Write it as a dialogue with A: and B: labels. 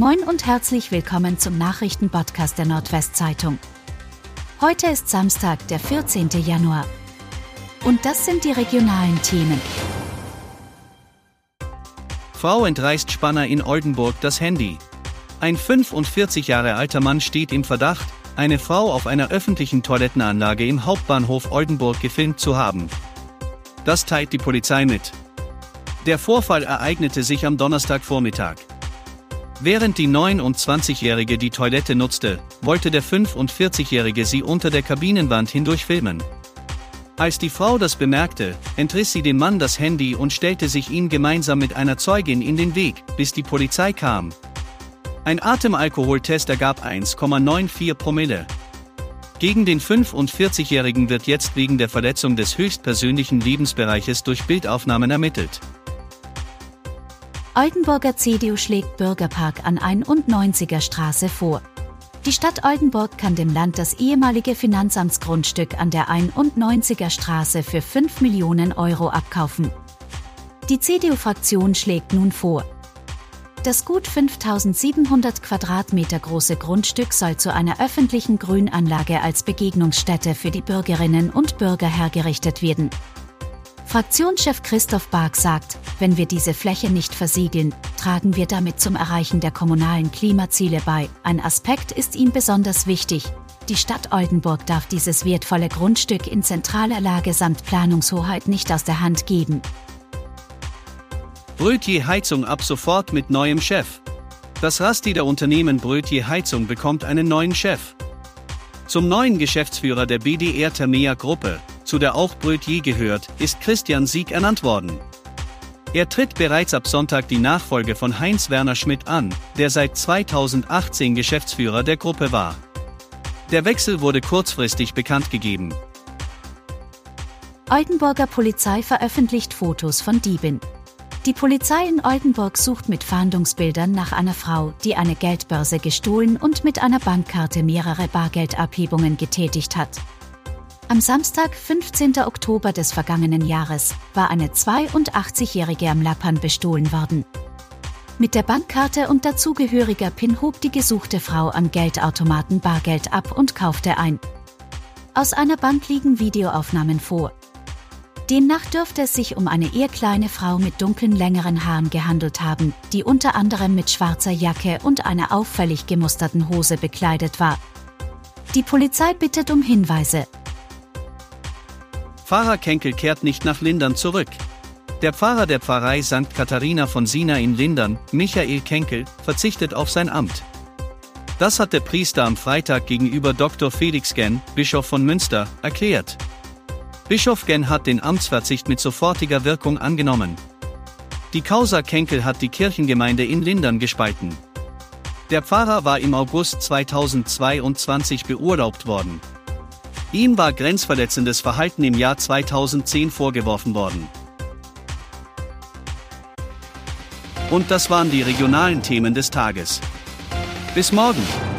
A: Moin und herzlich willkommen zum Nachrichtenpodcast der Nordwestzeitung. Heute ist Samstag, der 14. Januar. Und das sind die regionalen Themen.
B: Frau entreißt Spanner in Oldenburg das Handy. Ein 45 Jahre alter Mann steht im Verdacht, eine Frau auf einer öffentlichen Toilettenanlage im Hauptbahnhof Oldenburg gefilmt zu haben. Das teilt die Polizei mit. Der Vorfall ereignete sich am Donnerstagvormittag. Während die 29-Jährige die Toilette nutzte, wollte der 45-Jährige sie unter der Kabinenwand hindurch filmen. Als die Frau das bemerkte, entriss sie dem Mann das Handy und stellte sich ihm gemeinsam mit einer Zeugin in den Weg, bis die Polizei kam. Ein Atemalkoholtest ergab 1,94 Promille. Gegen den 45-Jährigen wird jetzt wegen der Verletzung des höchstpersönlichen Lebensbereiches durch Bildaufnahmen ermittelt.
A: Oldenburger CDU schlägt Bürgerpark an 91er Straße vor. Die Stadt Oldenburg kann dem Land das ehemalige Finanzamtsgrundstück an der 91er Straße für 5 Millionen Euro abkaufen. Die CDU-Fraktion schlägt nun vor. Das gut 5700 Quadratmeter große Grundstück soll zu einer öffentlichen Grünanlage als Begegnungsstätte für die Bürgerinnen und Bürger hergerichtet werden. Fraktionschef Christoph Bark sagt, wenn wir diese Fläche nicht versiegeln, tragen wir damit zum Erreichen der kommunalen Klimaziele bei. Ein Aspekt ist ihm besonders wichtig. Die Stadt Oldenburg darf dieses wertvolle Grundstück in zentraler Lage samt Planungshoheit nicht aus der Hand geben.
B: Brötje Heizung ab sofort mit neuem Chef. Das Rastider Unternehmen Brötje Heizung bekommt einen neuen Chef. Zum neuen Geschäftsführer der BDR Thermea Gruppe, zu der auch Brötje gehört, ist Christian Sieg ernannt worden. Er tritt bereits ab Sonntag die Nachfolge von Heinz-Werner Schmidt an, der seit 2018 Geschäftsführer der Gruppe war. Der Wechsel wurde kurzfristig bekannt gegeben.
A: Oldenburger Polizei veröffentlicht Fotos von Dieben. Die Polizei in Oldenburg sucht mit Fahndungsbildern nach einer Frau, die eine Geldbörse gestohlen und mit einer Bankkarte mehrere Bargeldabhebungen getätigt hat. Am Samstag, 15. Oktober des vergangenen Jahres, war eine 82-Jährige am Lappern bestohlen worden. Mit der Bankkarte und dazugehöriger PIN hob die gesuchte Frau am Geldautomaten Bargeld ab und kaufte ein. Aus einer Bank liegen Videoaufnahmen vor. Demnach dürfte es sich um eine eher kleine Frau mit dunklen längeren Haaren gehandelt haben, die unter anderem mit schwarzer Jacke und einer auffällig gemusterten Hose bekleidet war. Die Polizei bittet um Hinweise,
B: Pfarrer Kenkel kehrt nicht nach Lindern zurück. Der Pfarrer der Pfarrei St. Katharina von Sina in Lindern, Michael Kenkel, verzichtet auf sein Amt. Das hat der Priester am Freitag gegenüber Dr. Felix Genn, Bischof von Münster, erklärt. Bischof Genn hat den Amtsverzicht mit sofortiger Wirkung angenommen. Die Causa Kenkel hat die Kirchengemeinde in Lindern gespalten. Der Pfarrer war im August 2022 beurlaubt worden. Ihm war grenzverletzendes Verhalten im Jahr 2010 vorgeworfen worden. Und das waren die regionalen Themen des Tages. Bis morgen!